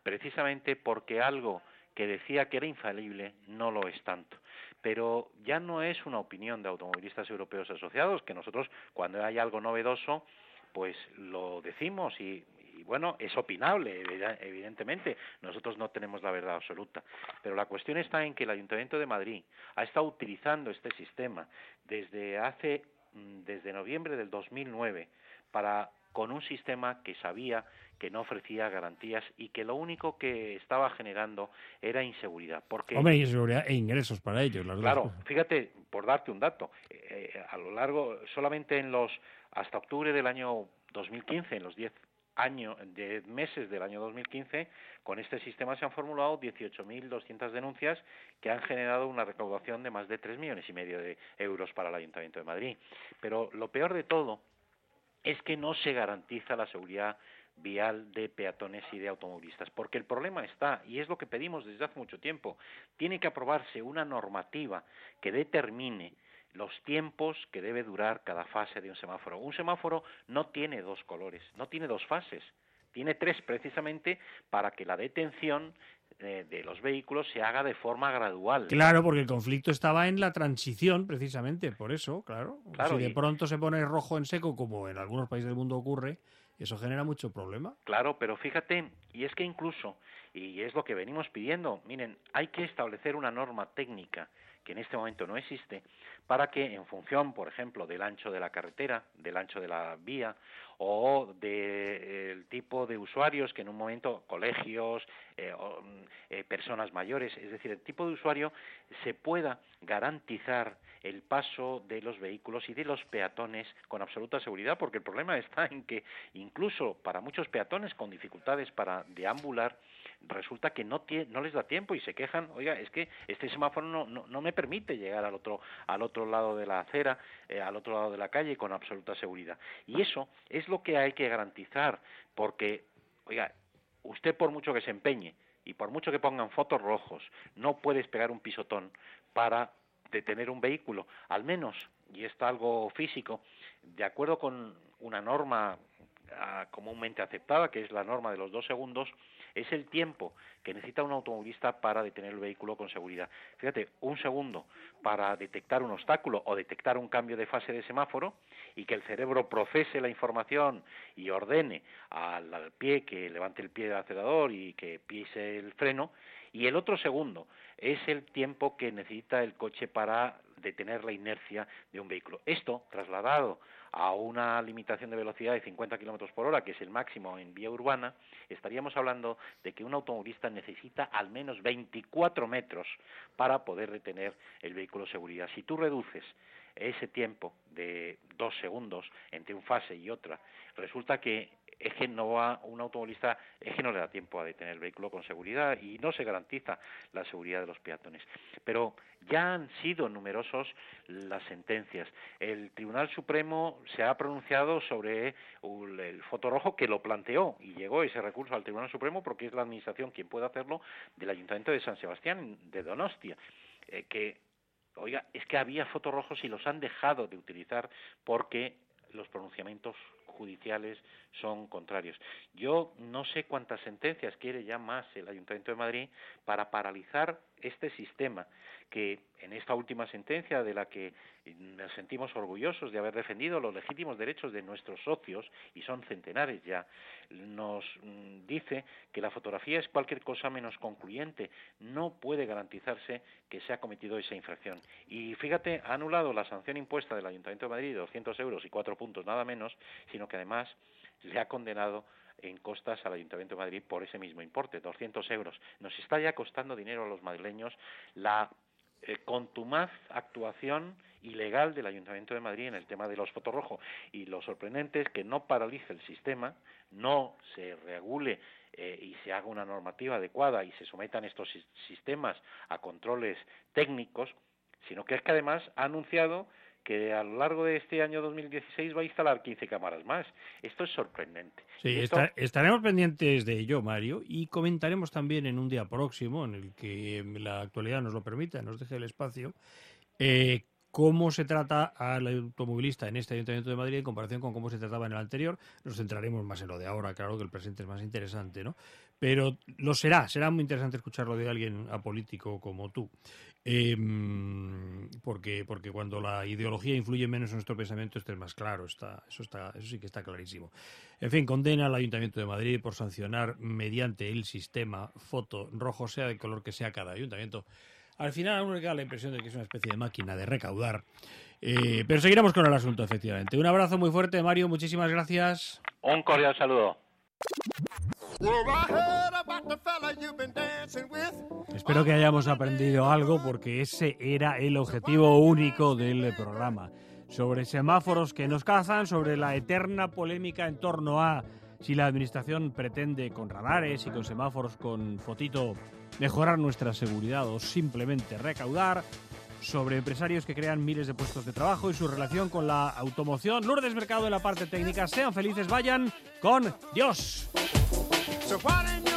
precisamente porque algo que decía que era infalible no lo es tanto. Pero ya no es una opinión de automovilistas europeos asociados, que nosotros cuando hay algo novedoso, pues lo decimos y y bueno, es opinable, evidentemente, nosotros no tenemos la verdad absoluta, pero la cuestión está en que el Ayuntamiento de Madrid ha estado utilizando este sistema desde hace mm, desde noviembre del 2009 para con un sistema que sabía que no ofrecía garantías y que lo único que estaba generando era inseguridad. Porque, Hombre, inseguridad e ingresos para ellos. Claro, fíjate, por darte un dato, eh, eh, a lo largo, solamente en los, hasta octubre del año 2015, en los 10 año, de meses del año 2015, con este sistema se han formulado 18.200 denuncias que han generado una recaudación de más de 3 millones y medio de euros para el Ayuntamiento de Madrid. Pero lo peor de todo es que no se garantiza la seguridad vial de peatones y de automovilistas, porque el problema está, y es lo que pedimos desde hace mucho tiempo, tiene que aprobarse una normativa que determine los tiempos que debe durar cada fase de un semáforo. Un semáforo no tiene dos colores, no tiene dos fases, tiene tres precisamente para que la detención de los vehículos se haga de forma gradual. Claro, porque el conflicto estaba en la transición, precisamente, por eso, claro. si de pronto se pone rojo en seco, como en algunos países del mundo ocurre, eso genera mucho problema. Claro, pero fíjate, y es que incluso, y es lo que venimos pidiendo, miren, hay que establecer una norma técnica que en este momento no existe, para que en función, por ejemplo, del ancho de la carretera, del ancho de la vía o del tipo de usuarios que en un momento, colegios, eh, eh, personas mayores, es decir, el tipo de usuario se pueda garantizar el paso de los vehículos y de los peatones con absoluta seguridad, porque el problema está en que incluso para muchos peatones con dificultades para deambular, resulta que no, no les da tiempo y se quejan, oiga, es que este semáforo no, no, me permite llegar al otro, al otro lado de la acera, eh, al otro lado de la calle con absoluta seguridad. Y eso es lo que hay que garantizar, porque, oiga, usted por mucho que se empeñe y por mucho que pongan fotos rojos, no puedes pegar un pisotón para de tener un vehículo, al menos, y esto algo físico, de acuerdo con una norma ah, comúnmente aceptada, que es la norma de los dos segundos, es el tiempo que necesita un automovilista para detener el vehículo con seguridad. Fíjate, un segundo para detectar un obstáculo o detectar un cambio de fase de semáforo y que el cerebro procese la información y ordene al, al pie que levante el pie del acelerador y que pise el freno, y el otro segundo es el tiempo que necesita el coche para detener la inercia de un vehículo. Esto, trasladado a una limitación de velocidad de 50 kilómetros por hora, que es el máximo en vía urbana, estaríamos hablando de que un automovilista necesita al menos 24 metros para poder detener el vehículo de seguridad. Si tú reduces ese tiempo de dos segundos entre una fase y otra, resulta que es que no va un automovilista, es que no le da tiempo a detener el vehículo con seguridad y no se garantiza la seguridad de los peatones. Pero ya han sido numerosos las sentencias. El Tribunal Supremo se ha pronunciado sobre el fotorrojo que lo planteó y llegó ese recurso al Tribunal Supremo porque es la Administración quien puede hacerlo del Ayuntamiento de San Sebastián, de Donostia, eh, que Oiga, es que había fotorrojos y los han dejado de utilizar porque los pronunciamientos judiciales son contrarios. Yo no sé cuántas sentencias quiere ya más el Ayuntamiento de Madrid para paralizar este sistema que en esta última sentencia de la que nos sentimos orgullosos de haber defendido los legítimos derechos de nuestros socios, y son centenares ya, nos mm, dice que la fotografía es cualquier cosa menos concluyente, no puede garantizarse que se ha cometido esa infracción. Y fíjate, ha anulado la sanción impuesta del Ayuntamiento de Madrid de 200 euros y cuatro puntos nada menos, sino que además le ha condenado en costas al Ayuntamiento de Madrid por ese mismo importe, 200 euros. Nos está ya costando dinero a los madrileños la eh, contumaz actuación ilegal del Ayuntamiento de Madrid en el tema de los fotorrojos. Y lo sorprendente es que no paralice el sistema, no se regule eh, y se haga una normativa adecuada y se sometan estos sistemas a controles técnicos, sino que es que además ha anunciado que a lo largo de este año 2016 va a instalar 15 cámaras más. Esto es sorprendente. Sí, estaremos pendientes de ello, Mario, y comentaremos también en un día próximo, en el que la actualidad nos lo permita, nos deje el espacio, eh, cómo se trata al automovilista en este Ayuntamiento de Madrid en comparación con cómo se trataba en el anterior. Nos centraremos más en lo de ahora, claro que el presente es más interesante, ¿no? Pero lo será, será muy interesante escucharlo de alguien apolítico como tú. Em, porque, porque cuando la ideología influye menos en nuestro pensamiento, esto es más claro, está, eso, está, eso sí que está clarísimo. En fin, condena al Ayuntamiento de Madrid por sancionar mediante el sistema foto rojo, sea de color que sea cada ayuntamiento, al final a uno le queda la impresión de que es una especie de máquina de recaudar. Eh, pero seguiremos con el asunto, efectivamente. Un abrazo muy fuerte, Mario. Muchísimas gracias. Un cordial saludo. Espero que hayamos aprendido algo porque ese era el objetivo único del programa. Sobre semáforos que nos cazan, sobre la eterna polémica en torno a si la administración pretende con radares y con semáforos con fotito mejorar nuestra seguridad o simplemente recaudar, sobre empresarios que crean miles de puestos de trabajo y su relación con la automoción. Lourdes Mercado en la parte técnica. Sean felices, vayan con Dios. So why didn't you